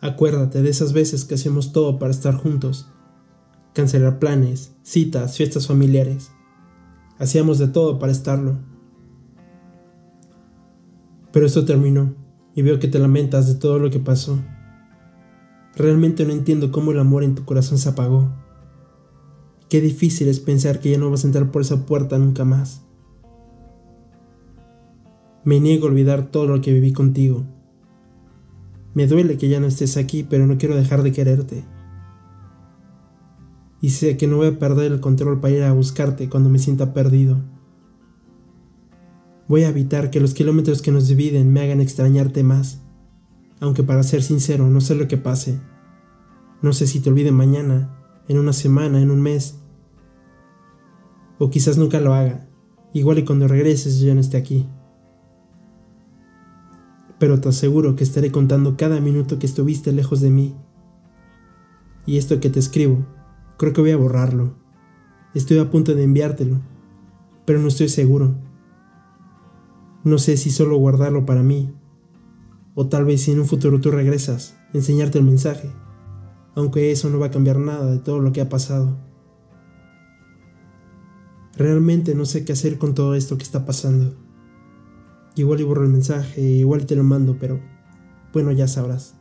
Acuérdate de esas veces que hacemos todo para estar juntos. Cancelar planes, citas, fiestas familiares. Hacíamos de todo para estarlo. Pero esto terminó y veo que te lamentas de todo lo que pasó. Realmente no entiendo cómo el amor en tu corazón se apagó. Qué difícil es pensar que ya no vas a entrar por esa puerta nunca más. Me niego a olvidar todo lo que viví contigo. Me duele que ya no estés aquí, pero no quiero dejar de quererte. Y sé que no voy a perder el control para ir a buscarte cuando me sienta perdido. Voy a evitar que los kilómetros que nos dividen me hagan extrañarte más, aunque para ser sincero no sé lo que pase. No sé si te olvide mañana, en una semana, en un mes. O quizás nunca lo haga, igual y cuando regreses yo no esté aquí pero te aseguro que estaré contando cada minuto que estuviste lejos de mí. Y esto que te escribo, creo que voy a borrarlo. Estoy a punto de enviártelo, pero no estoy seguro. No sé si solo guardarlo para mí, o tal vez si en un futuro tú regresas, enseñarte el mensaje, aunque eso no va a cambiar nada de todo lo que ha pasado. Realmente no sé qué hacer con todo esto que está pasando. Igual y borro el mensaje, igual te lo mando, pero bueno, ya sabrás.